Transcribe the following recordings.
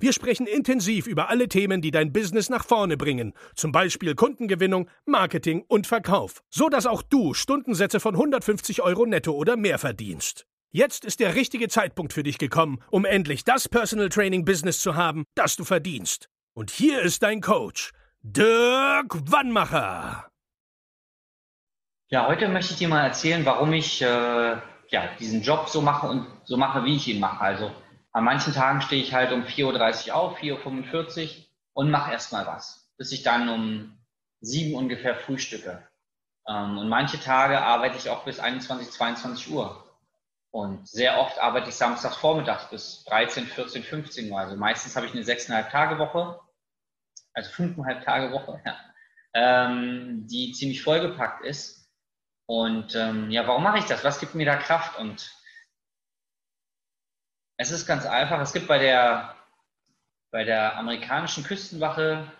Wir sprechen intensiv über alle Themen, die dein Business nach vorne bringen, zum Beispiel Kundengewinnung, Marketing und Verkauf, so dass auch du Stundensätze von 150 Euro netto oder mehr verdienst. Jetzt ist der richtige Zeitpunkt für dich gekommen, um endlich das Personal Training Business zu haben, das du verdienst. Und hier ist dein Coach, Dirk Wannmacher. Ja, heute möchte ich dir mal erzählen, warum ich äh, ja, diesen Job so mache und so mache, wie ich ihn mache. Also an manchen Tagen stehe ich halt um 4.30 Uhr auf, 4.45 Uhr und mache erstmal was, bis ich dann um 7 ungefähr frühstücke. Ähm, und manche Tage arbeite ich auch bis 21, 22 Uhr. Und sehr oft arbeite ich samstags vormittags bis 13, 14, 15 Uhr. Also meistens habe ich eine 6,5 Tage Woche, also 5,5 Tage Woche, ja, ähm, die ziemlich vollgepackt ist. Und ähm, ja, warum mache ich das? Was gibt mir da Kraft? Und es ist ganz einfach. Es gibt bei der, bei der amerikanischen Küstenwache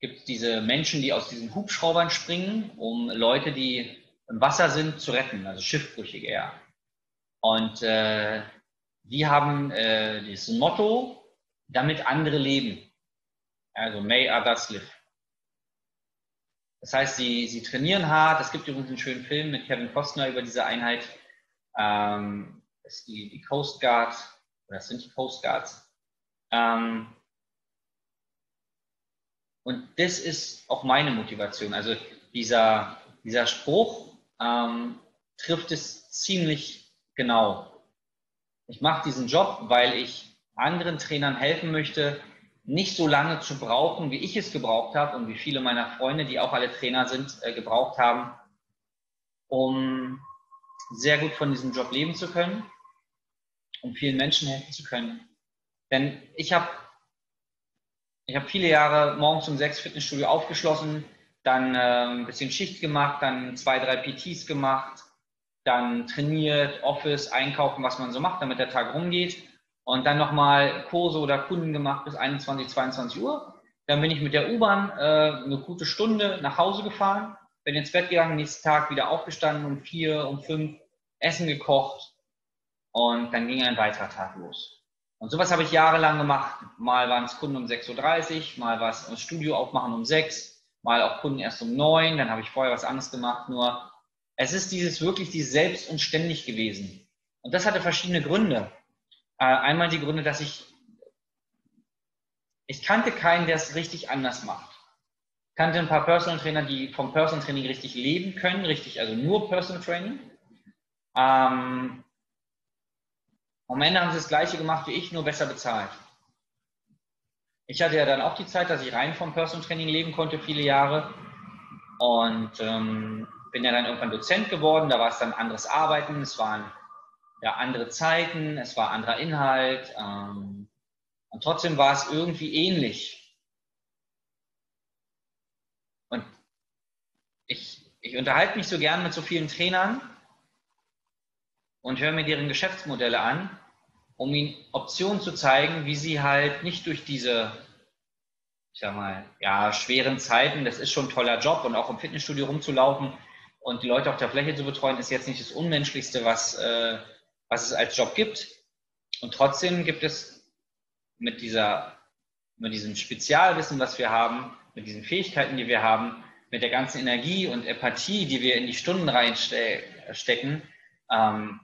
gibt diese Menschen, die aus diesen Hubschraubern springen, um Leute, die im Wasser sind, zu retten, also Schiffbrüchige eher. Und äh, die haben äh, dieses Motto, damit andere leben. Also may others live. Das heißt, sie, sie trainieren hart. Es gibt übrigens einen schönen Film mit Kevin Costner über diese Einheit. Ähm, das ist die, die Coast Guard das sind die Coast Guards. Ähm, und das ist auch meine Motivation. Also dieser, dieser Spruch ähm, trifft es ziemlich genau. Ich mache diesen Job, weil ich anderen Trainern helfen möchte, nicht so lange zu brauchen, wie ich es gebraucht habe und wie viele meiner Freunde, die auch alle Trainer sind, äh, gebraucht haben, um sehr gut von diesem Job leben zu können um vielen Menschen helfen zu können. Denn ich habe ich hab viele Jahre morgens um sechs Fitnessstudio aufgeschlossen, dann äh, ein bisschen Schicht gemacht, dann zwei, drei PTs gemacht, dann trainiert, Office, einkaufen, was man so macht, damit der Tag rumgeht. Und dann nochmal Kurse oder Kunden gemacht bis 21, 22 Uhr. Dann bin ich mit der U-Bahn äh, eine gute Stunde nach Hause gefahren, bin ins Bett gegangen, nächsten Tag wieder aufgestanden um vier, um fünf, Essen gekocht, und dann ging ein weiterer Tag los. Und sowas habe ich jahrelang gemacht. Mal waren es Kunden um 6.30 Uhr, mal war es das Studio aufmachen um 6, mal auch Kunden erst um 9, dann habe ich vorher was anderes gemacht. Nur es ist dieses wirklich dieses Selbst und ständig gewesen. Und das hatte verschiedene Gründe. Äh, einmal die Gründe, dass ich, ich kannte keinen, der es richtig anders macht. Ich kannte ein paar Personal Trainer, die vom Personal Training richtig leben können, richtig, also nur Personal Training. Ähm, am Ende haben sie das Gleiche gemacht wie ich, nur besser bezahlt. Ich hatte ja dann auch die Zeit, dass ich rein vom Personal Training leben konnte, viele Jahre. Und ähm, bin ja dann irgendwann Dozent geworden. Da war es dann anderes Arbeiten, es waren ja andere Zeiten, es war anderer Inhalt. Ähm, und trotzdem war es irgendwie ähnlich. Und ich, ich unterhalte mich so gern mit so vielen Trainern und höre mir deren Geschäftsmodelle an, um ihnen Optionen zu zeigen, wie sie halt nicht durch diese, ich sag mal, ja, schweren Zeiten, das ist schon ein toller Job und auch im Fitnessstudio rumzulaufen und die Leute auf der Fläche zu betreuen, ist jetzt nicht das Unmenschlichste, was, äh, was es als Job gibt. Und trotzdem gibt es mit dieser, mit diesem Spezialwissen, was wir haben, mit diesen Fähigkeiten, die wir haben, mit der ganzen Energie und Empathie, die wir in die Stunden reinstecken, ähm,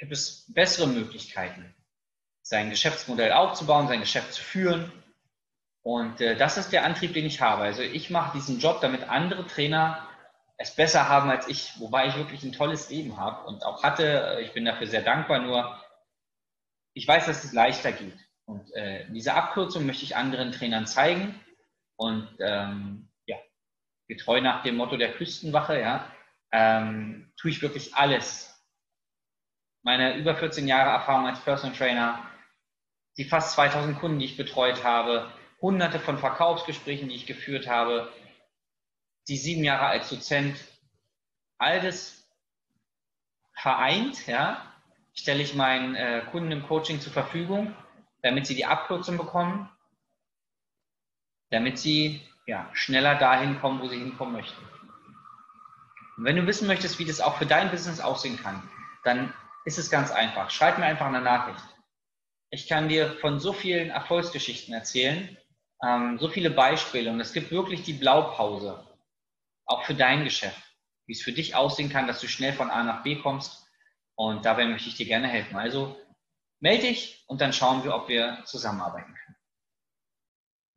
gibt es bessere Möglichkeiten, sein Geschäftsmodell aufzubauen, sein Geschäft zu führen Und äh, das ist der Antrieb, den ich habe. Also ich mache diesen Job, damit andere Trainer es besser haben als ich, wobei ich wirklich ein tolles Leben habe und auch hatte. Ich bin dafür sehr dankbar, nur ich weiß, dass es leichter geht. Und äh, diese Abkürzung möchte ich anderen Trainern zeigen. Und ähm, ja, getreu nach dem Motto der Küstenwache, ja, ähm, tue ich wirklich alles. Meine über 14 Jahre Erfahrung als Personal Trainer, die fast 2000 Kunden, die ich betreut habe, hunderte von Verkaufsgesprächen, die ich geführt habe, die sieben Jahre als Dozent, all das vereint, ja, stelle ich meinen äh, Kunden im Coaching zur Verfügung, damit sie die Abkürzung bekommen, damit sie ja, schneller dahin kommen, wo sie hinkommen möchten. Und wenn du wissen möchtest, wie das auch für dein Business aussehen kann, dann ist es ganz einfach. Schreib mir einfach eine Nachricht. Ich kann dir von so vielen Erfolgsgeschichten erzählen, ähm, so viele Beispiele und es gibt wirklich die Blaupause, auch für dein Geschäft, wie es für dich aussehen kann, dass du schnell von A nach B kommst und dabei möchte ich dir gerne helfen. Also melde dich und dann schauen wir, ob wir zusammenarbeiten können.